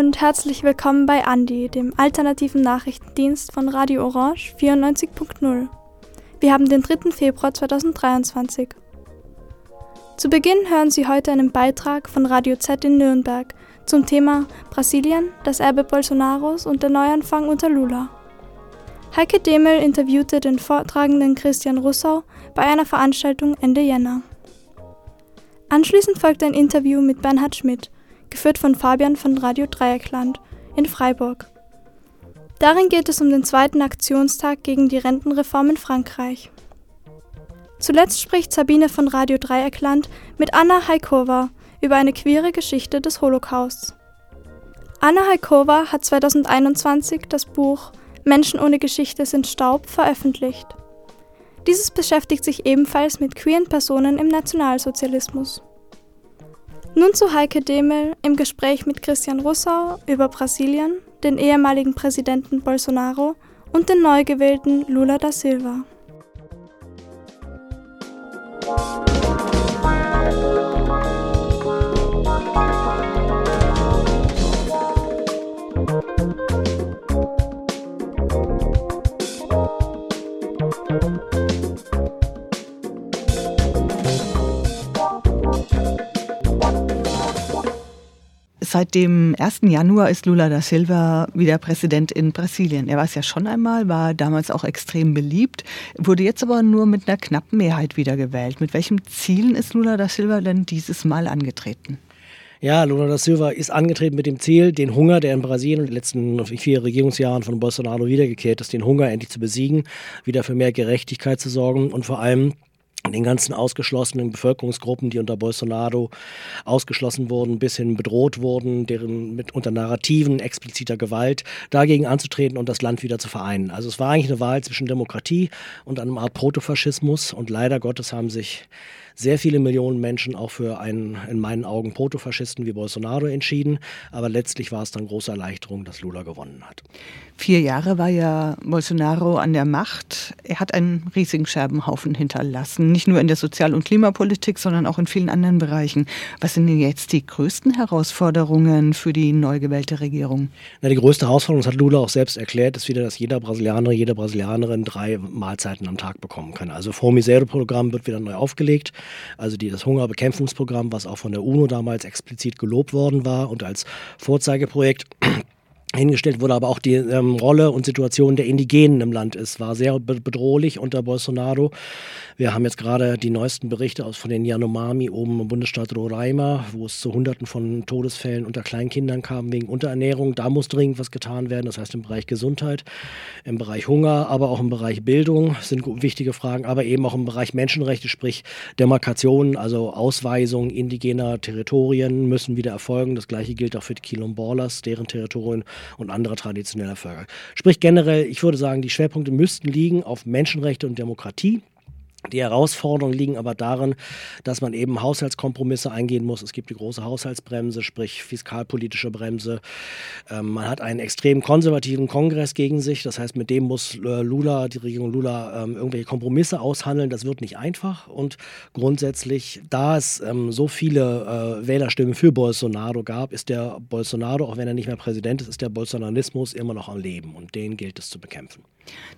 Und herzlich willkommen bei Andi, dem alternativen Nachrichtendienst von Radio Orange 94.0. Wir haben den 3. Februar 2023. Zu Beginn hören Sie heute einen Beitrag von Radio Z in Nürnberg zum Thema Brasilien, das Erbe Bolsonaros und der Neuanfang unter Lula. Heike Demel interviewte den Vortragenden Christian Russau bei einer Veranstaltung Ende Jänner. Anschließend folgt ein Interview mit Bernhard Schmidt, geführt von Fabian von Radio Dreieckland in Freiburg. Darin geht es um den zweiten Aktionstag gegen die Rentenreform in Frankreich. Zuletzt spricht Sabine von Radio Dreieckland mit Anna Haikova über eine queere Geschichte des Holocausts. Anna Haikova hat 2021 das Buch Menschen ohne Geschichte sind Staub veröffentlicht. Dieses beschäftigt sich ebenfalls mit queeren Personen im Nationalsozialismus. Nun zu Heike Demel im Gespräch mit Christian Russau über Brasilien, den ehemaligen Präsidenten Bolsonaro und den neu gewählten Lula da Silva. Seit dem 1. Januar ist Lula da Silva wieder Präsident in Brasilien. Er war es ja schon einmal, war damals auch extrem beliebt, wurde jetzt aber nur mit einer knappen Mehrheit wiedergewählt. Mit welchen Zielen ist Lula da Silva denn dieses Mal angetreten? Ja, Lula da Silva ist angetreten mit dem Ziel, den Hunger, der in Brasilien in den letzten vier Regierungsjahren von Bolsonaro wiedergekehrt ist, den Hunger endlich zu besiegen, wieder für mehr Gerechtigkeit zu sorgen und vor allem den ganzen ausgeschlossenen Bevölkerungsgruppen, die unter Bolsonaro ausgeschlossen wurden, bis hin bedroht wurden, deren mit unter Narrativen expliziter Gewalt dagegen anzutreten und das Land wieder zu vereinen. Also es war eigentlich eine Wahl zwischen Demokratie und einem Art Protofaschismus und leider Gottes haben sich sehr viele Millionen Menschen auch für einen, in meinen Augen, Protofaschisten wie Bolsonaro entschieden. Aber letztlich war es dann große Erleichterung, dass Lula gewonnen hat. Vier Jahre war ja Bolsonaro an der Macht. Er hat einen riesigen Scherbenhaufen hinterlassen, nicht nur in der Sozial- und Klimapolitik, sondern auch in vielen anderen Bereichen. Was sind denn jetzt die größten Herausforderungen für die neu gewählte Regierung? Na, die größte Herausforderung, das hat Lula auch selbst erklärt, ist wieder, dass jeder Brasilianer, jede Brasilianerin drei Mahlzeiten am Tag bekommen kann. Also Formisero-Programm wird wieder neu aufgelegt. Also die, das Hungerbekämpfungsprogramm, was auch von der UNO damals explizit gelobt worden war und als Vorzeigeprojekt hingestellt wurde, aber auch die ähm, Rolle und Situation der Indigenen im Land ist, war sehr bedrohlich unter Bolsonaro. Wir haben jetzt gerade die neuesten Berichte aus von den Yanomami oben im Bundesstaat Roraima, wo es zu Hunderten von Todesfällen unter Kleinkindern kam wegen Unterernährung. Da muss dringend was getan werden. Das heißt im Bereich Gesundheit, im Bereich Hunger, aber auch im Bereich Bildung sind wichtige Fragen, aber eben auch im Bereich Menschenrechte, sprich Demarkationen, also Ausweisung indigener Territorien müssen wieder erfolgen. Das gleiche gilt auch für die Quilombolas, deren Territorien und andere traditionelle Völker. Sprich generell, ich würde sagen, die Schwerpunkte müssten liegen auf Menschenrechte und Demokratie. Die Herausforderungen liegen aber darin, dass man eben Haushaltskompromisse eingehen muss. Es gibt die große Haushaltsbremse, sprich fiskalpolitische Bremse. Ähm, man hat einen extrem konservativen Kongress gegen sich. Das heißt, mit dem muss äh, Lula, die Regierung Lula, ähm, irgendwelche Kompromisse aushandeln. Das wird nicht einfach. Und grundsätzlich, da es ähm, so viele äh, Wählerstimmen für Bolsonaro gab, ist der Bolsonaro, auch wenn er nicht mehr Präsident ist, ist der Bolsonarismus immer noch am Leben. Und den gilt es zu bekämpfen.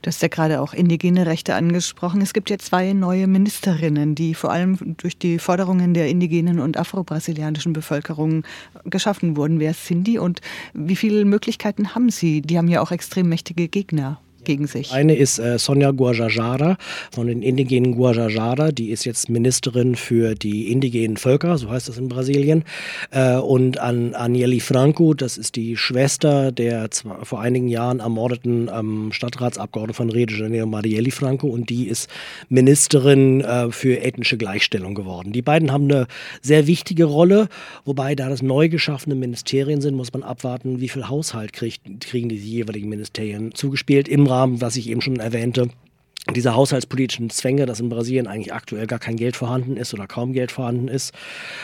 Du hast ja gerade auch indigene Rechte angesprochen. Es gibt ja zwei neue Ministerinnen, die vor allem durch die Forderungen der indigenen und afro-brasilianischen Bevölkerung geschaffen wurden. Wer sind die und wie viele Möglichkeiten haben sie? Die haben ja auch extrem mächtige Gegner gegen sich. Eine ist äh, Sonja Guajajara von den indigenen Guajajara, die ist jetzt Ministerin für die indigenen Völker, so heißt das in Brasilien. Äh, und an Anieli Franco, das ist die Schwester der vor einigen Jahren ermordeten ähm, Stadtratsabgeordneten von Rio de Janeiro, Marielle Franco, und die ist Ministerin äh, für ethnische Gleichstellung geworden. Die beiden haben eine sehr wichtige Rolle, wobei da das neu geschaffene Ministerien sind, muss man abwarten, wie viel Haushalt kriegt, kriegen die jeweiligen Ministerien zugespielt im Rahmen, was ich eben schon erwähnte, diese haushaltspolitischen Zwänge, dass in Brasilien eigentlich aktuell gar kein Geld vorhanden ist oder kaum Geld vorhanden ist.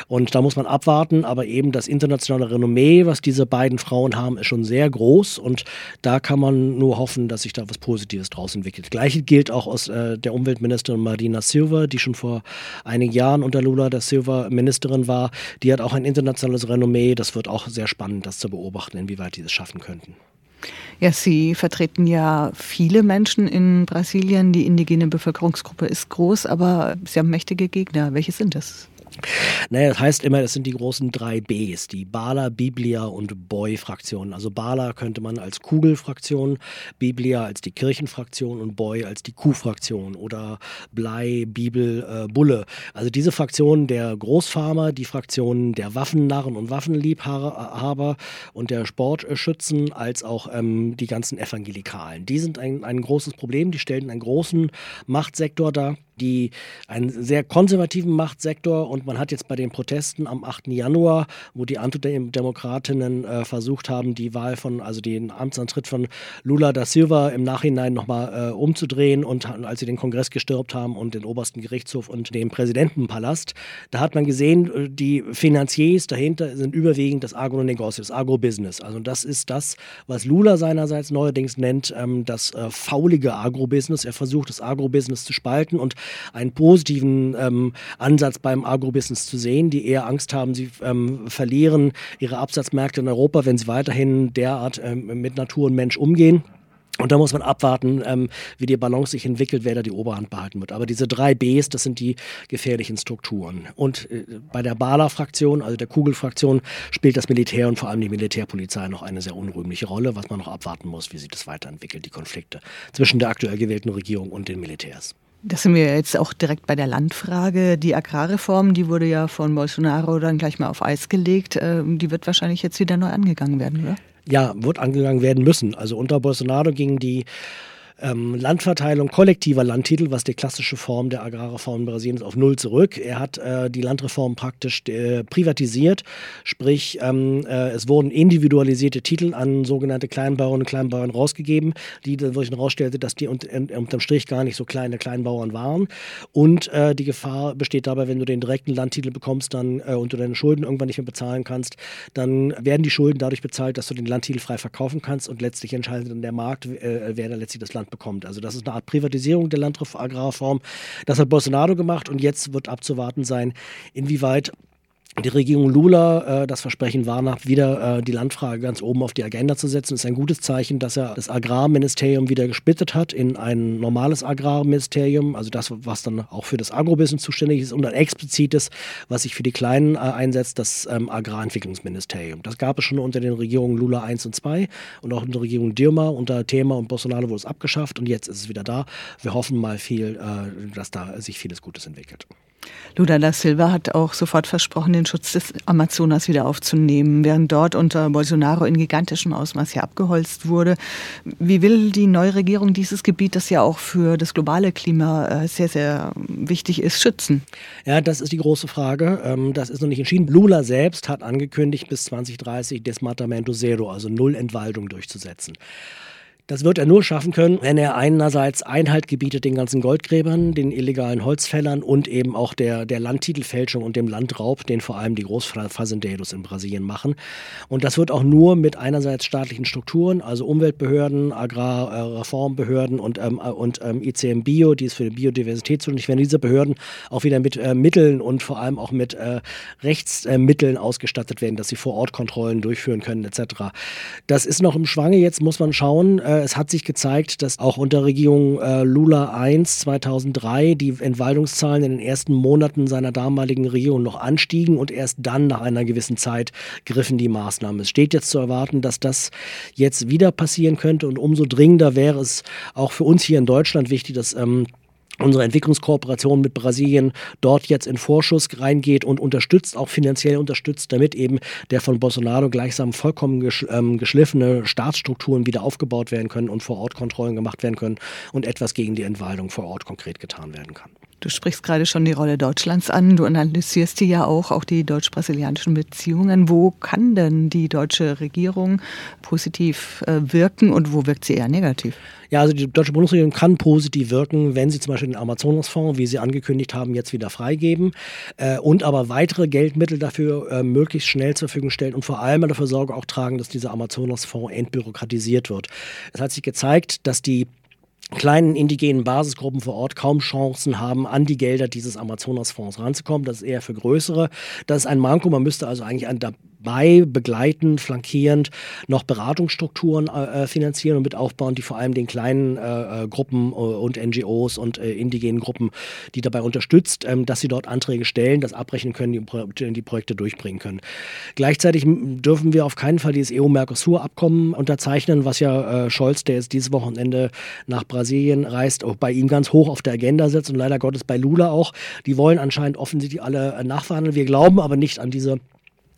Und da muss man abwarten, aber eben das internationale Renommee, was diese beiden Frauen haben, ist schon sehr groß und da kann man nur hoffen, dass sich da was Positives draus entwickelt. Gleiches gilt auch aus äh, der Umweltministerin Marina Silva, die schon vor einigen Jahren unter Lula da Silva Ministerin war. Die hat auch ein internationales Renommee. Das wird auch sehr spannend, das zu beobachten, inwieweit die es schaffen könnten. Ja, Sie vertreten ja viele Menschen in Brasilien. Die indigene Bevölkerungsgruppe ist groß, aber Sie haben mächtige Gegner. Welche sind das? Naja, das heißt immer, das sind die großen drei Bs, die Bala, Biblia und Boy-Fraktionen. Also Bala könnte man als Kugelfraktion, Biblia als die Kirchenfraktion und Boy als die Kuhfraktion oder Blei, Bibel, äh, Bulle. Also diese Fraktionen der Großfarmer, die Fraktionen der Waffennarren und Waffenliebhaber und der Sportschützen, als auch ähm, die ganzen Evangelikalen. Die sind ein, ein großes Problem, die stellen einen großen Machtsektor dar die einen sehr konservativen Machtsektor und man hat jetzt bei den Protesten am 8. Januar, wo die Antidemokratinnen äh, versucht haben, die Wahl von, also den Amtsantritt von Lula da Silva im Nachhinein nochmal äh, umzudrehen und als sie den Kongress gestürbt haben und den obersten Gerichtshof und den Präsidentenpalast, da hat man gesehen, äh, die Finanziers dahinter sind überwiegend das Agronegocio, das Agrobusiness. Also das ist das, was Lula seinerseits neuerdings nennt, ähm, das äh, faulige Agrobusiness. Er versucht, das Agrobusiness zu spalten und einen positiven ähm, Ansatz beim Agrobusiness zu sehen, die eher Angst haben, sie ähm, verlieren ihre Absatzmärkte in Europa, wenn sie weiterhin derart ähm, mit Natur und Mensch umgehen. Und da muss man abwarten, ähm, wie die Balance sich entwickelt, wer da die Oberhand behalten wird. Aber diese drei Bs, das sind die gefährlichen Strukturen. Und äh, bei der Bala-Fraktion, also der Kugelfraktion, spielt das Militär und vor allem die Militärpolizei noch eine sehr unrühmliche Rolle, was man noch abwarten muss, wie sich das weiterentwickelt, die Konflikte zwischen der aktuell gewählten Regierung und den Militärs. Das sind wir jetzt auch direkt bei der Landfrage. Die Agrarreform, die wurde ja von Bolsonaro dann gleich mal auf Eis gelegt. Ähm, die wird wahrscheinlich jetzt wieder neu angegangen werden, oder? Ja, wird angegangen werden müssen. Also unter Bolsonaro ging die ähm, Landverteilung kollektiver Landtitel, was die klassische Form der Agrarreform in Brasilien ist, auf Null zurück. Er hat äh, die Landreform praktisch äh, privatisiert, sprich ähm, äh, es wurden individualisierte Titel an sogenannte Kleinbauern und Kleinbauern rausgegeben, die wirklich herausstellte, dass die unter, unterm Strich gar nicht so kleine Kleinbauern waren. Und äh, die Gefahr besteht dabei, wenn du den direkten Landtitel bekommst dann, äh, und du deine Schulden irgendwann nicht mehr bezahlen kannst, dann werden die Schulden dadurch bezahlt, dass du den Landtitel frei verkaufen kannst und letztlich entscheidet dann der Markt, äh, wer da letztlich das Land Land bekommt. Also das ist eine Art Privatisierung der Landagrarform. Das hat Bolsonaro gemacht und jetzt wird abzuwarten sein, inwieweit die Regierung Lula äh, das Versprechen wahrmacht, wieder äh, die Landfrage ganz oben auf die Agenda zu setzen, ist ein gutes Zeichen, dass er das Agrarministerium wieder gesplittet hat in ein normales Agrarministerium, also das, was dann auch für das Agrobusiness zuständig ist und ein explizites, was sich für die Kleinen äh, einsetzt, das ähm, Agrarentwicklungsministerium. Das gab es schon unter den Regierungen Lula 1 und 2 und auch unter der Regierung Dilma, unter Thema und Bolsonaro wurde es abgeschafft und jetzt ist es wieder da. Wir hoffen mal viel, äh, dass da sich vieles Gutes entwickelt. Lula da Silva hat auch sofort versprochen, den Schutz des Amazonas wieder aufzunehmen, während dort unter Bolsonaro in gigantischem Ausmaß hier abgeholzt wurde. Wie will die neue Regierung dieses Gebiet, das ja auch für das globale Klima äh, sehr, sehr wichtig ist, schützen? Ja, das ist die große Frage. Ähm, das ist noch nicht entschieden. Lula selbst hat angekündigt, bis 2030 Desmatamento Zero, also Null Entwaldung durchzusetzen. Das wird er nur schaffen können, wenn er einerseits Einhalt gebietet den ganzen Goldgräbern, den illegalen Holzfällern und eben auch der, der Landtitelfälschung und dem Landraub, den vor allem die Großfazendeiros in Brasilien machen. Und das wird auch nur mit einerseits staatlichen Strukturen, also Umweltbehörden, Agrarreformbehörden und, ähm, und ähm, ICM Bio, die ist für die Biodiversität zuständig, wenn diese Behörden auch wieder mit äh, Mitteln und vor allem auch mit äh, Rechtsmitteln äh, ausgestattet werden, dass sie vor Ort Kontrollen durchführen können etc. Das ist noch im Schwange, jetzt muss man schauen, äh, es hat sich gezeigt, dass auch unter Regierung äh, Lula I 2003 die Entwaldungszahlen in den ersten Monaten seiner damaligen Regierung noch anstiegen und erst dann nach einer gewissen Zeit griffen die Maßnahmen. Es steht jetzt zu erwarten, dass das jetzt wieder passieren könnte und umso dringender wäre es auch für uns hier in Deutschland wichtig, dass ähm, unsere Entwicklungskooperation mit Brasilien dort jetzt in Vorschuss reingeht und unterstützt, auch finanziell unterstützt, damit eben der von Bolsonaro gleichsam vollkommen ähm, geschliffene Staatsstrukturen wieder aufgebaut werden können und vor Ort Kontrollen gemacht werden können und etwas gegen die Entwaldung vor Ort konkret getan werden kann. Du sprichst gerade schon die Rolle Deutschlands an. Du analysierst die ja auch, auch die deutsch-brasilianischen Beziehungen. Wo kann denn die deutsche Regierung positiv äh, wirken und wo wirkt sie eher negativ? Ja, also die deutsche Bundesregierung kann positiv wirken, wenn sie zum Beispiel den Amazonasfonds, wie sie angekündigt haben, jetzt wieder freigeben äh, und aber weitere Geldmittel dafür äh, möglichst schnell zur Verfügung stellen und vor allem dafür Sorge auch tragen, dass dieser Amazonasfonds entbürokratisiert wird. Es hat sich gezeigt, dass die kleinen indigenen Basisgruppen vor Ort kaum Chancen haben, an die Gelder dieses Amazonasfonds ranzukommen. Das ist eher für größere. Das ist ein Manko. Man müsste also eigentlich an, bei begleitend, flankierend noch Beratungsstrukturen äh, äh, finanzieren und mit aufbauen, die vor allem den kleinen äh, äh Gruppen äh, und NGOs und indigenen Gruppen, die dabei unterstützt, ähm, dass sie dort Anträge stellen, das abrechnen können, die, die Projekte durchbringen können. Gleichzeitig dürfen wir auf keinen Fall dieses EU-Mercosur-Abkommen unterzeichnen, was ja Scholz, der jetzt dieses Wochenende nach Brasilien reist, auch bei ihm ganz hoch auf der Agenda setzt und leider Gottes bei Lula auch. Die wollen anscheinend offensichtlich alle nachverhandeln. Wir glauben aber nicht an diese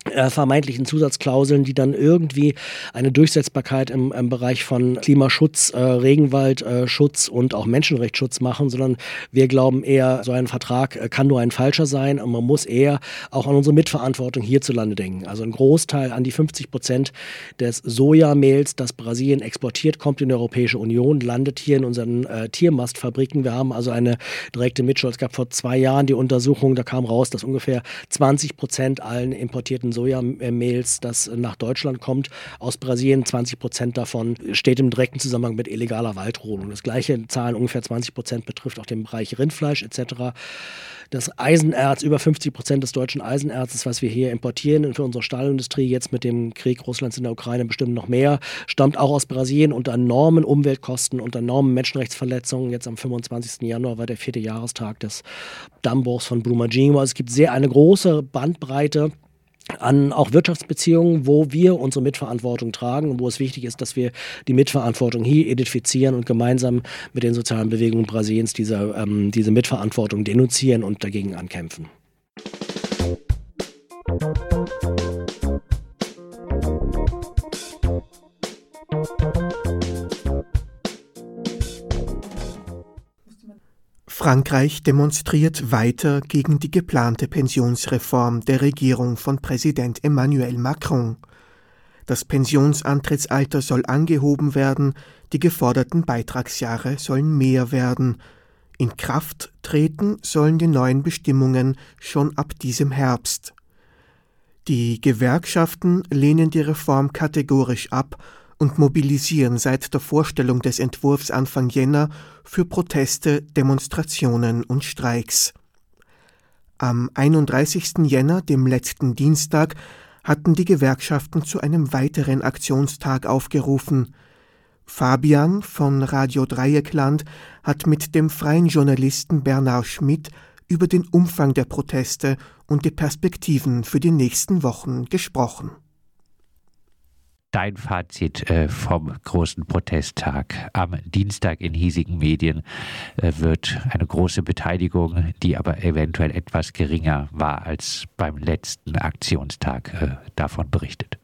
äh, vermeintlichen Zusatzklauseln, die dann irgendwie eine Durchsetzbarkeit im, im Bereich von Klimaschutz, äh, Regenwaldschutz äh, und auch Menschenrechtsschutz machen, sondern wir glauben eher, so ein Vertrag äh, kann nur ein falscher sein und man muss eher auch an unsere Mitverantwortung hierzulande denken. Also ein Großteil, an die 50 Prozent des Sojamehls, das Brasilien exportiert, kommt in die Europäische Union, landet hier in unseren äh, Tiermastfabriken. Wir haben also eine direkte Mitschuld. Es gab vor zwei Jahren die Untersuchung, da kam raus, dass ungefähr 20 Prozent allen importierten importierten Sojamehls, das nach Deutschland kommt, aus Brasilien. 20 Prozent davon steht im direkten Zusammenhang mit illegaler Waldrodung. Das gleiche Zahlen ungefähr 20 Prozent betrifft auch den Bereich Rindfleisch etc. Das Eisenerz, über 50 Prozent des deutschen Eisenerzes, was wir hier importieren für unsere Stahlindustrie, jetzt mit dem Krieg Russlands in der Ukraine bestimmt noch mehr, stammt auch aus Brasilien unter enormen Umweltkosten, unter enormen Menschenrechtsverletzungen. Jetzt am 25. Januar war der vierte Jahrestag des Dammbruchs von Brumadinho. Also es gibt sehr eine große Bandbreite an auch Wirtschaftsbeziehungen, wo wir unsere Mitverantwortung tragen und wo es wichtig ist, dass wir die Mitverantwortung hier identifizieren und gemeinsam mit den sozialen Bewegungen Brasiliens diese, ähm, diese Mitverantwortung denunzieren und dagegen ankämpfen. Frankreich demonstriert weiter gegen die geplante Pensionsreform der Regierung von Präsident Emmanuel Macron. Das Pensionsantrittsalter soll angehoben werden, die geforderten Beitragsjahre sollen mehr werden. In Kraft treten sollen die neuen Bestimmungen schon ab diesem Herbst. Die Gewerkschaften lehnen die Reform kategorisch ab und mobilisieren seit der Vorstellung des Entwurfs Anfang Jänner für Proteste, Demonstrationen und Streiks. Am 31. Jänner, dem letzten Dienstag, hatten die Gewerkschaften zu einem weiteren Aktionstag aufgerufen. Fabian von Radio Dreieckland hat mit dem freien Journalisten Bernard Schmidt über den Umfang der Proteste und die Perspektiven für die nächsten Wochen gesprochen dein Fazit äh, vom großen Protesttag. Am Dienstag in hiesigen Medien äh, wird eine große Beteiligung, die aber eventuell etwas geringer war als beim letzten Aktionstag, äh, davon berichtet.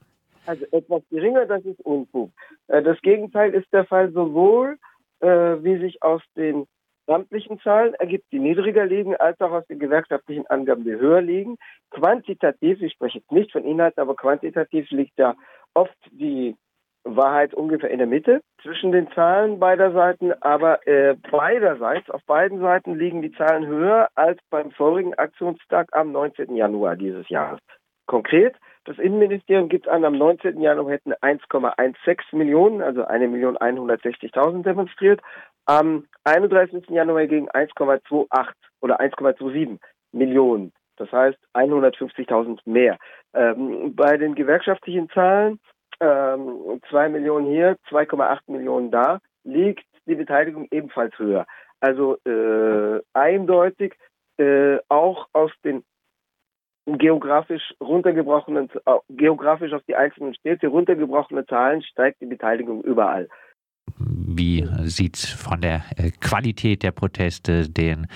Also etwas geringer, das ist Unfug. Das Gegenteil ist der Fall sowohl, wie sich aus den amtlichen Zahlen ergibt, die niedriger liegen, als auch aus den gewerkschaftlichen Angaben, die höher liegen. Quantitativ, ich spreche jetzt nicht von Inhalten, aber quantitativ liegt da oft die Wahrheit ungefähr in der Mitte zwischen den Zahlen beider Seiten, aber äh, beiderseits, auf beiden Seiten liegen die Zahlen höher als beim vorigen Aktionstag am 19. Januar dieses Jahres. Konkret, das Innenministerium gibt an, am 19. Januar hätten 1,16 Millionen, also 1.160.000 demonstriert, am 31. Januar gegen 1,28 oder 1,27 Millionen. Das heißt 150.000 mehr. Ähm, bei den gewerkschaftlichen Zahlen, ähm, 2 Millionen hier, 2,8 Millionen da, liegt die Beteiligung ebenfalls höher. Also äh, eindeutig äh, auch aus den geografisch runtergebrochenen, äh, geografisch auf die einzelnen Städte runtergebrochene Zahlen steigt die Beteiligung überall. Wie sieht es von der äh, Qualität der Proteste, den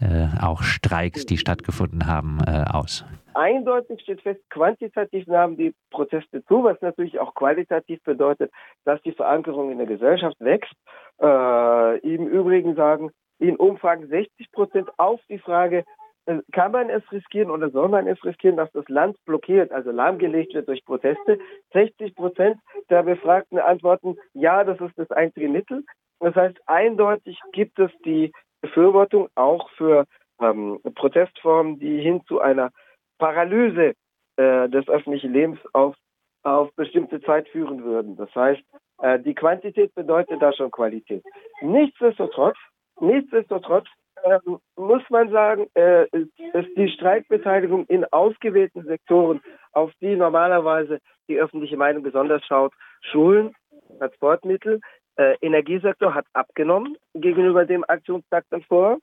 äh, auch Streiks, die stattgefunden haben, äh, aus? Eindeutig steht fest, quantitativ nahmen die Proteste zu, was natürlich auch qualitativ bedeutet, dass die Verankerung in der Gesellschaft wächst. Äh, Im Übrigen sagen in Umfragen 60 Prozent auf die Frage, kann man es riskieren oder soll man es riskieren, dass das Land blockiert, also lahmgelegt wird durch Proteste? 60 Prozent der Befragten antworten, ja, das ist das einzige Mittel. Das heißt, eindeutig gibt es die Befürwortung auch für ähm, Protestformen, die hin zu einer Paralyse äh, des öffentlichen Lebens auf, auf bestimmte Zeit führen würden. Das heißt, äh, die Quantität bedeutet da schon Qualität. Nichtsdestotrotz, nichtsdestotrotz äh, muss man sagen, äh, ist die Streikbeteiligung in ausgewählten Sektoren, auf die normalerweise die öffentliche Meinung besonders schaut, Schulen, Transportmittel, äh, Energiesektor hat abgenommen gegenüber dem Aktionstag davor.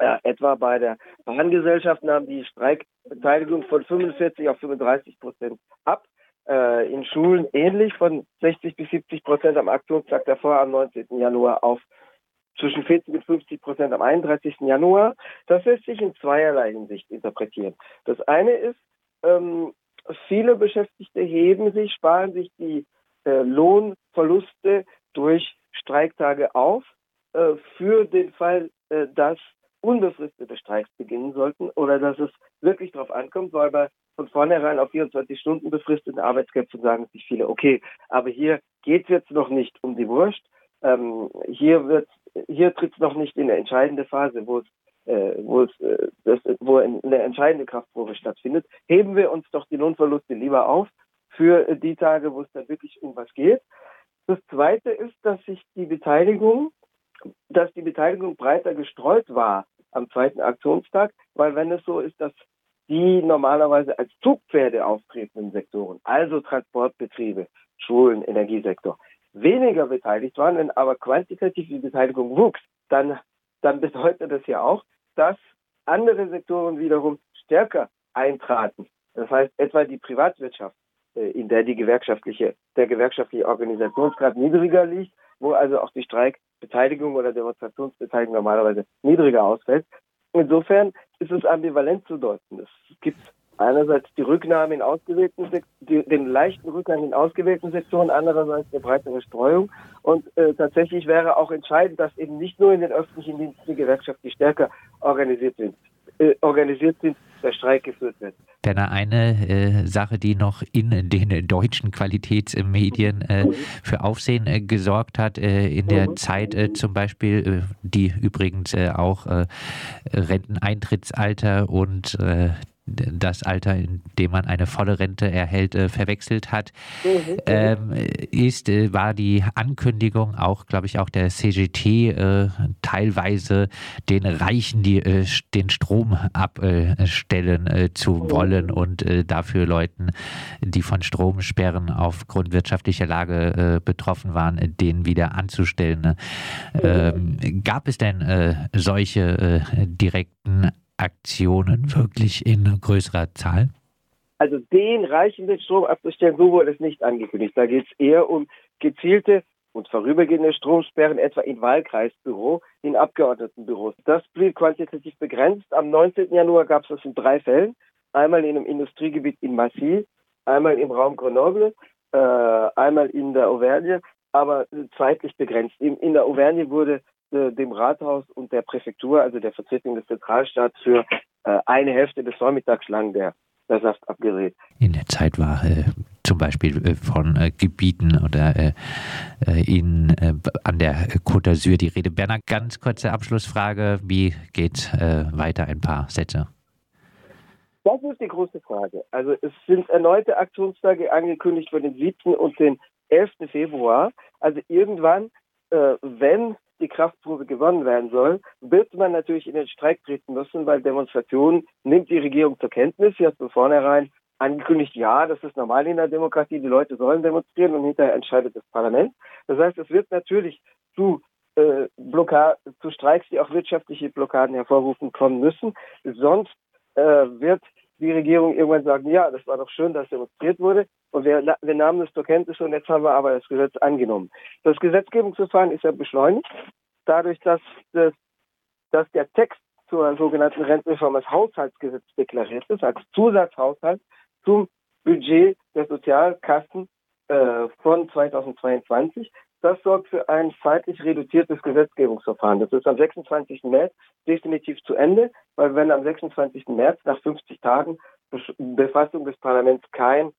Ja, etwa bei der Bahngesellschaft nahm die Streikbeteiligung von 45 auf 35 Prozent ab. Äh, in Schulen ähnlich von 60 bis 70 Prozent am Aktionstag davor am 19. Januar auf zwischen 40 und 50 Prozent am 31. Januar. Das lässt sich in zweierlei Hinsicht interpretieren. Das eine ist, ähm, viele Beschäftigte heben sich, sparen sich die äh, Lohnverluste durch Streiktage auf äh, für den Fall, äh, dass unbefristete Streiks beginnen sollten oder dass es wirklich darauf ankommt, weil bei von vornherein auf 24 Stunden befristeten Arbeitskräften sagen sich viele, okay, aber hier geht es jetzt noch nicht um die Wurst, ähm, hier wird, hier tritt es noch nicht in eine entscheidende Phase, wo es äh, wo es äh, das, wo eine entscheidende Kraftprobe stattfindet, heben wir uns doch die Lohnverluste lieber auf für die Tage, wo es dann wirklich um was geht. Das zweite ist, dass sich die Beteiligung, dass die Beteiligung breiter gestreut war am zweiten Aktionstag, weil wenn es so ist, dass die normalerweise als Zugpferde auftretenden Sektoren, also Transportbetriebe, Schulen, Energiesektor, weniger beteiligt waren, wenn aber quantitativ die Beteiligung wuchs, dann, dann bedeutet das ja auch, dass andere Sektoren wiederum stärker eintraten. Das heißt, etwa die Privatwirtschaft, äh, in der die gewerkschaftliche, der gewerkschaftliche Organisationsgrad niedriger liegt, wo also auch die Streikbeteiligung oder Demonstrationsbeteiligung normalerweise niedriger ausfällt. Insofern ist es ambivalent zu deuten. Es gibt einerseits die Rücknahme in ausgewählten die, den leichten Rückgang in ausgewählten Sektoren, andererseits eine breitere Streuung. Und äh, tatsächlich wäre auch entscheidend, dass eben nicht nur in den öffentlichen Diensten die Gewerkschaften stärker organisiert sind, äh, organisiert sind, der Streik geführt wird. Denn eine äh, Sache, die noch in den deutschen Qualitätsmedien äh, für Aufsehen äh, gesorgt hat, äh, in der mhm. Zeit äh, zum Beispiel, die übrigens auch Renteneintrittsalter und das Alter, in dem man eine volle Rente erhält, äh, verwechselt hat, mhm. ähm, ist, äh, war die Ankündigung auch, glaube ich, auch der CGT äh, teilweise den Reichen die, äh, den Strom abstellen äh, zu mhm. wollen und äh, dafür Leuten, die von Stromsperren aufgrund wirtschaftlicher Lage betroffen waren, den wieder anzustellen. Mhm. Ähm, gab es denn solche direkten Aktionen wirklich in größerer Zahl? Also den Reichen den Strom abzustellen, so wurde es nicht angekündigt. Da geht es eher um gezielte und vorübergehende Stromsperren, etwa in Wahlkreisbüro, in Abgeordnetenbüros. Das blieb quantitativ begrenzt. Am 19. Januar gab es das in drei Fällen. Einmal in einem Industriegebiet in Massy, einmal im Raum Grenoble, äh, einmal in der Auvergne, aber zeitlich begrenzt. In, in der Auvergne wurde äh, dem Rathaus und der Präfektur, also der Vertretung des Zentralstaats, für äh, eine Hälfte des Vormittags lang der, der Saft abgerät. In der Zeit war äh, zum Beispiel äh, von äh, Gebieten oder in, an der Côte d'Azur die Rede. Bernhard, ganz kurze Abschlussfrage. Wie geht weiter? Ein paar Sätze. Das ist die große Frage. Also es sind erneute Aktionstage angekündigt für den 7. und den 11. Februar. Also irgendwann, äh, wenn die Kraftprobe gewonnen werden soll, wird man natürlich in den Streik treten müssen, weil Demonstrationen nimmt die Regierung zur Kenntnis. Sie hat von vornherein angekündigt, ja, das ist normal in der Demokratie, die Leute sollen demonstrieren und hinterher entscheidet das Parlament. Das heißt, es wird natürlich zu äh, Blockade, zu Streiks, die auch wirtschaftliche Blockaden hervorrufen, kommen müssen. Sonst äh, wird die Regierung irgendwann sagen, ja, das war doch schön, dass demonstriert wurde und wir, wir nahmen es zur Kenntnis und jetzt haben wir aber das Gesetz angenommen. Das Gesetzgebungsverfahren ist ja beschleunigt, dadurch, dass, das, dass der Text zur sogenannten Rentenreform als Haushaltsgesetz deklariert ist, als Zusatzhaushalt zum Budget der Sozialkassen äh, von 2022. Das sorgt für ein zeitlich reduziertes Gesetzgebungsverfahren. Das ist am 26. März definitiv zu Ende, weil wenn am 26. März nach 50 Tagen Befassung des Parlaments kein,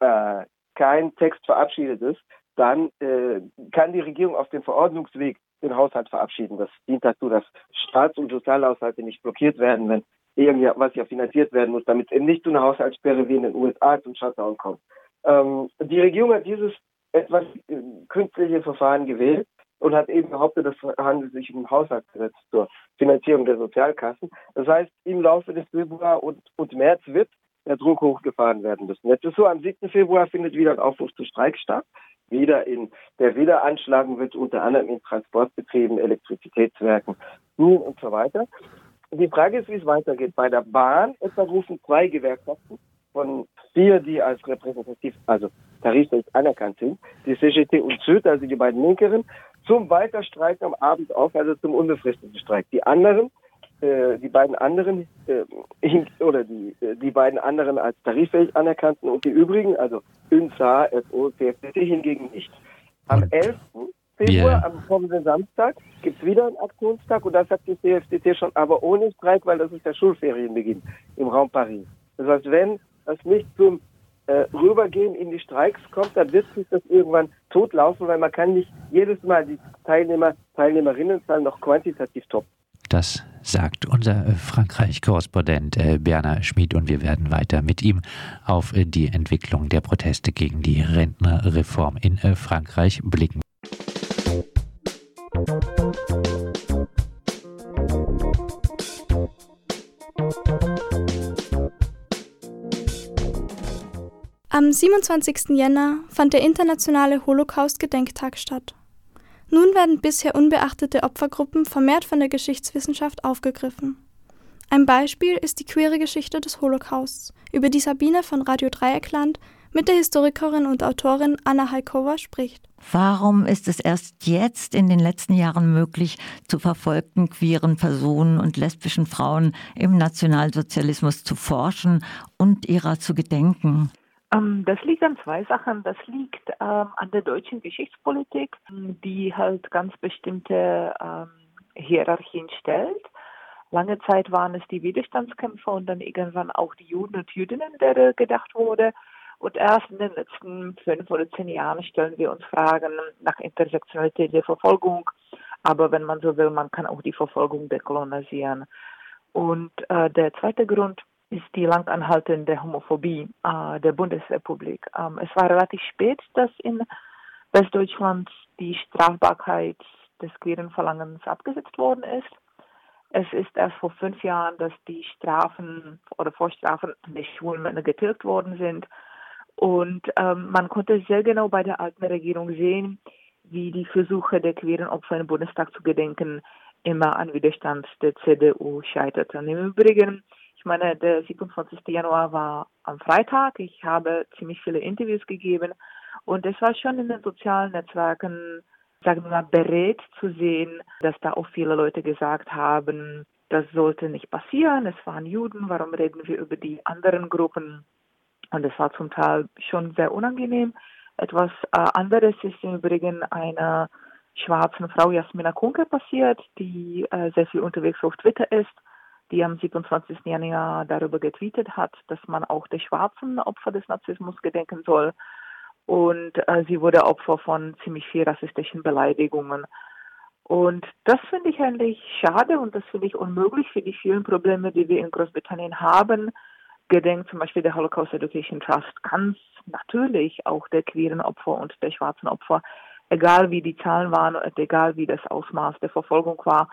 äh, kein Text verabschiedet ist, dann äh, kann die Regierung auf dem Verordnungsweg den Haushalt verabschieden. Das dient dazu, dass Staats- und Sozialhaushalte nicht blockiert werden, wenn irgendwas ja finanziert werden muss, damit eben nicht zu einer Haushaltssperre wie in den USA zum Shutdown kommt. Ähm, die Regierung hat dieses etwas äh, künstliche Verfahren gewählt und hat eben behauptet, es handelt sich um ein Haushaltsgesetz zur Finanzierung der Sozialkassen. Das heißt, im Laufe des Februar und, und März wird der Druck hochgefahren werden müssen. Jetzt ist so, am 7. Februar findet wieder ein Aufruf zu Streik statt, wieder in, der wieder anschlagen wird, unter anderem in Transportbetrieben, Elektrizitätswerken und so weiter. Die Frage ist, wie es weitergeht. Bei der Bahn etwa rufen zwei Gewerkschaften von vier, die als repräsentativ, also tariflich anerkannt sind, die CGT und SÜD, also die beiden Linkeren, zum Weiterstreiken am Abend auf, also zum unbefristeten Streik. Die anderen, äh, die beiden anderen, äh, oder die, äh, die beiden anderen als tariffähig anerkannten und die übrigen, also UNSA, FO, CFDT hingegen nicht. Am 11. Februar, yeah. am kommenden Samstag, gibt es wieder einen Aktionstag und das hat die CFDT schon, aber ohne Streik, weil das ist der Schulferienbeginn im Raum Paris. Das heißt, wenn das nicht zum äh, Rübergehen in die Streiks kommt, dann wird sich das irgendwann totlaufen, weil man kann nicht jedes Mal die Teilnehmer, Teilnehmerinnenzahl noch quantitativ toppen. Das sagt unser äh, Frankreich-Korrespondent äh, Berner Schmid und wir werden weiter mit ihm auf äh, die Entwicklung der Proteste gegen die Rentnerreform in Frankreich blicken. Am 27. Jänner fand der internationale Holocaust-Gedenktag statt. Nun werden bisher unbeachtete Opfergruppen vermehrt von der Geschichtswissenschaft aufgegriffen. Ein Beispiel ist die queere Geschichte des Holocausts, über die Sabine von Radio Dreieckland mit der Historikerin und Autorin Anna Haikova spricht. Warum ist es erst jetzt in den letzten Jahren möglich, zu verfolgten queeren Personen und lesbischen Frauen im Nationalsozialismus zu forschen und ihrer zu gedenken? Ähm, das liegt an zwei Sachen. Das liegt ähm, an der deutschen Geschichtspolitik, die halt ganz bestimmte ähm, Hierarchien stellt. Lange Zeit waren es die Widerstandskämpfer und dann irgendwann auch die Juden und Jüdinnen, der gedacht wurde. Und erst in den letzten fünf oder zehn Jahren stellen wir uns Fragen nach Intersektionalität der Verfolgung. Aber wenn man so will, man kann auch die Verfolgung dekolonisieren. Und äh, der zweite Grund ist die lang anhaltende Homophobie äh, der Bundesrepublik. Ähm, es war relativ spät, dass in Westdeutschland die Strafbarkeit des queeren Verlangens abgesetzt worden ist. Es ist erst vor fünf Jahren, dass die Strafen oder Vorstrafen der schwulen getilgt worden sind. Und ähm, man konnte sehr genau bei der alten Regierung sehen, wie die Versuche der queeren Opfer im Bundestag zu gedenken immer an Widerstand der CDU scheiterten. Im Übrigen ich meine, der 27. Januar war am Freitag. Ich habe ziemlich viele Interviews gegeben und es war schon in den sozialen Netzwerken, sagen wir mal, berät zu sehen, dass da auch viele Leute gesagt haben, das sollte nicht passieren. Es waren Juden. Warum reden wir über die anderen Gruppen? Und es war zum Teil schon sehr unangenehm. Etwas äh, anderes ist im Übrigen einer schwarzen Frau Jasmina Kunke passiert, die äh, sehr viel unterwegs auf Twitter ist die am 27. Januar darüber getweetet hat, dass man auch der schwarzen Opfer des Narzissmus gedenken soll. Und äh, sie wurde Opfer von ziemlich viel rassistischen Beleidigungen. Und das finde ich eigentlich schade und das finde ich unmöglich für die vielen Probleme, die wir in Großbritannien haben. Gedenkt zum Beispiel der Holocaust Education Trust ganz natürlich auch der queeren Opfer und der schwarzen Opfer, egal wie die Zahlen waren und egal wie das Ausmaß der Verfolgung war.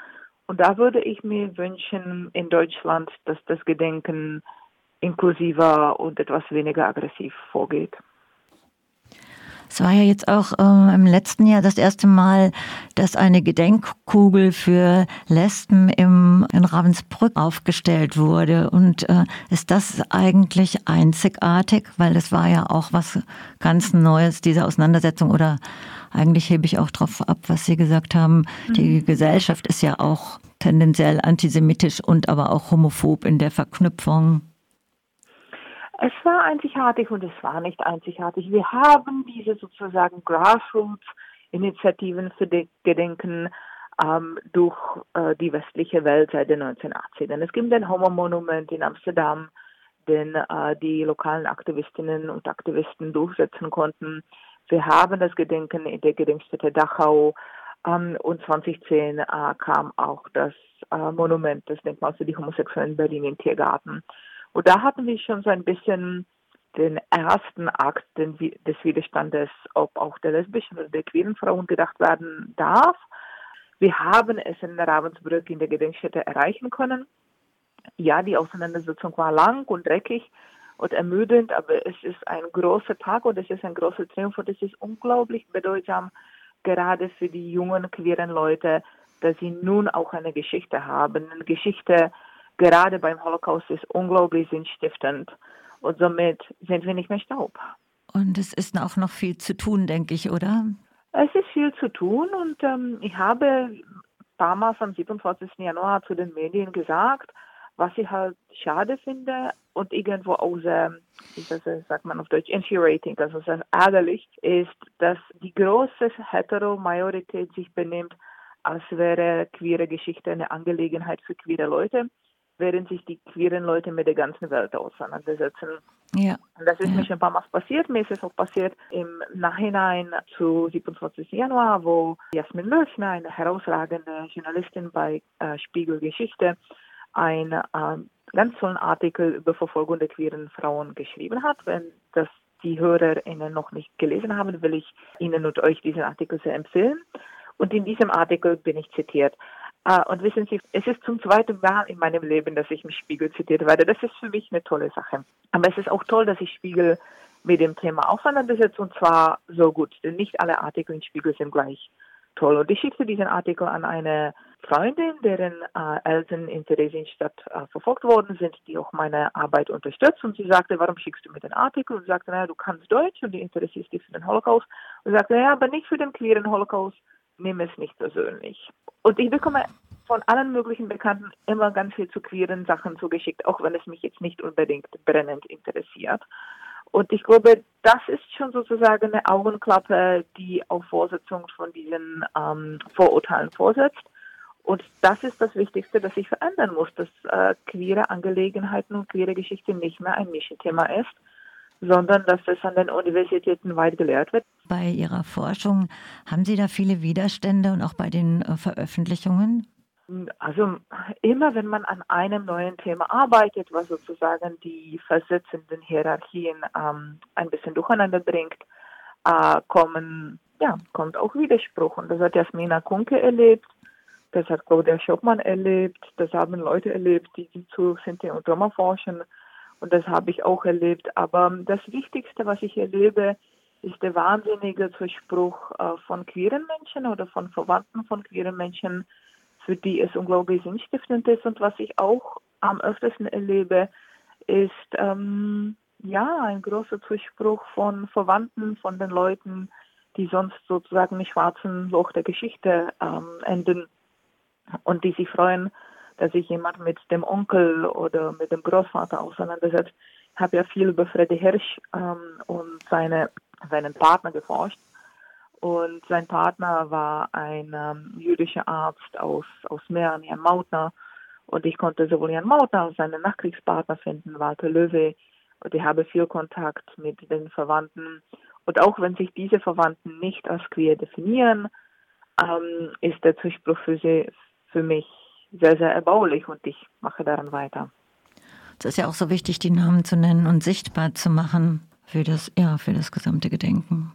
Und da würde ich mir wünschen in Deutschland, dass das Gedenken inklusiver und etwas weniger aggressiv vorgeht. Es war ja jetzt auch äh, im letzten Jahr das erste Mal, dass eine Gedenkkugel für Lesben im, in Ravensbrück aufgestellt wurde. Und äh, ist das eigentlich einzigartig? Weil das war ja auch was ganz Neues, diese Auseinandersetzung oder eigentlich hebe ich auch darauf ab, was Sie gesagt haben. Mhm. Die Gesellschaft ist ja auch tendenziell antisemitisch und aber auch homophob in der Verknüpfung. Es war einzigartig und es war nicht einzigartig. Wir haben diese sozusagen Grassroots-Initiativen für Gedenken ähm, durch äh, die westliche Welt seit den 1980ern. Es gibt ein Homo-Monument in Amsterdam, den äh, die lokalen Aktivistinnen und Aktivisten durchsetzen konnten. Wir haben das Gedenken in der Gedenkstätte Dachau ähm, und 2010 äh, kam auch das äh, Monument, das Denkmal für die Homosexuellen in Berlin in Tiergarten. Und da hatten wir schon so ein bisschen den ersten Akt des Widerstandes, ob auch der lesbischen oder der queeren Frauen gedacht werden darf. Wir haben es in Ravensbrück in der Gedenkstätte erreichen können. Ja, die Auseinandersetzung war lang und dreckig und ermüdend, aber es ist ein großer Tag und es ist ein großer Triumph und es ist unglaublich bedeutsam, gerade für die jungen queeren Leute, dass sie nun auch eine Geschichte haben. Eine Geschichte gerade beim Holocaust ist unglaublich sinnstiftend und somit sind wir nicht mehr Staub. Und es ist auch noch viel zu tun, denke ich, oder? Es ist viel zu tun und ähm, ich habe ein paar Mal am 27. Januar zu den Medien gesagt, was ich halt schade finde und irgendwo auch sehr, wie das sagt man auf Deutsch, infuriating, also sehr ärgerlich, ist, dass die große Hetero-Majorität sich benimmt, als wäre queere Geschichte eine Angelegenheit für queere Leute, während sich die queeren Leute mit der ganzen Welt auseinandersetzen. Ja. Und das ist ja. mir schon ein paar Mal passiert. Mir ist es auch passiert im Nachhinein zu 27. Januar, wo Jasmin Löchner, eine herausragende Journalistin bei äh, Spiegel Geschichte, einen äh, ganz tollen Artikel über Verfolgung der queeren Frauen geschrieben hat. Wenn das die HörerInnen noch nicht gelesen haben, will ich Ihnen und euch diesen Artikel sehr empfehlen. Und in diesem Artikel bin ich zitiert. Uh, und wissen Sie, es ist zum zweiten Mal in meinem Leben, dass ich im Spiegel zitiert werde. Das ist für mich eine tolle Sache. Aber es ist auch toll, dass ich Spiegel mit dem Thema auseinandersetze und zwar so gut, denn nicht alle Artikel im Spiegel sind gleich toll. Und ich schickte diesen Artikel an eine Freundin, deren äh, Eltern in Theresienstadt äh, verfolgt worden sind, die auch meine Arbeit unterstützt. Und sie sagte, warum schickst du mir den Artikel? Und sagte, naja, du kannst Deutsch und die interessierst dich für den Holocaust. Und sagte, naja, aber nicht für den queeren Holocaust nehme es nicht persönlich. Und ich bekomme von allen möglichen Bekannten immer ganz viel zu queeren Sachen zugeschickt, auch wenn es mich jetzt nicht unbedingt brennend interessiert. Und ich glaube, das ist schon sozusagen eine Augenklappe, die auf Vorsetzung von diesen ähm, Vorurteilen vorsetzt. Und das ist das Wichtigste, das sich verändern muss, dass äh, queere Angelegenheiten und queere Geschichte nicht mehr ein Nischenthema ist, sondern dass es an den Universitäten weit gelehrt wird. Bei Ihrer Forschung haben Sie da viele Widerstände und auch bei den äh, Veröffentlichungen? Also immer wenn man an einem neuen Thema arbeitet, was sozusagen die versetzenden Hierarchien ähm, ein bisschen durcheinander bringt, äh, kommen, ja, kommt auch Widerspruch. Und das hat Jasmina Kunke erlebt, das hat Claudia Schoppmann erlebt, das haben Leute erlebt, die, die zu Sinti und Roma forschen. Und das habe ich auch erlebt. Aber das Wichtigste, was ich erlebe, ist der wahnsinnige Zuspruch äh, von queeren Menschen oder von Verwandten von queeren Menschen, für die es unglaublich sinnstiftend ist. Und was ich auch am öftesten erlebe, ist ähm, ja ein großer Zuspruch von Verwandten, von den Leuten, die sonst sozusagen im schwarzen Loch der Geschichte ähm, enden und die sich freuen, dass sich jemand mit dem Onkel oder mit dem Großvater auseinandersetzt. Ich habe ja viel über Freddy Hirsch ähm, und seine, seinen Partner geforscht. Und sein Partner war ein ähm, jüdischer Arzt aus, aus Mähren, Jan Mautner. Und ich konnte sowohl Jan Mautner als seinen Nachkriegspartner finden, Walter Löwe. Und ich habe viel Kontakt mit den Verwandten. Und auch wenn sich diese Verwandten nicht als queer definieren, ähm, ist der Zuspruch für sie, für mich sehr, sehr erbaulich und ich mache daran weiter. Es ist ja auch so wichtig, die Namen zu nennen und sichtbar zu machen für das, ja, für das gesamte Gedenken.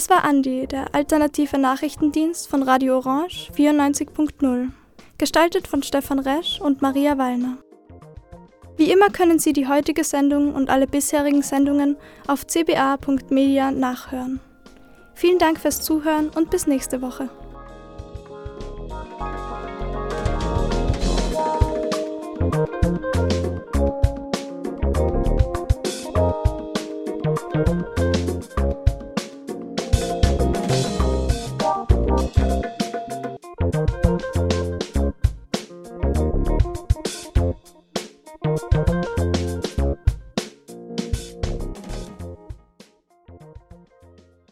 Das war Andi, der alternative Nachrichtendienst von Radio Orange 94.0. Gestaltet von Stefan Resch und Maria Wallner. Wie immer können Sie die heutige Sendung und alle bisherigen Sendungen auf cba.media nachhören. Vielen Dank fürs Zuhören und bis nächste Woche. Musik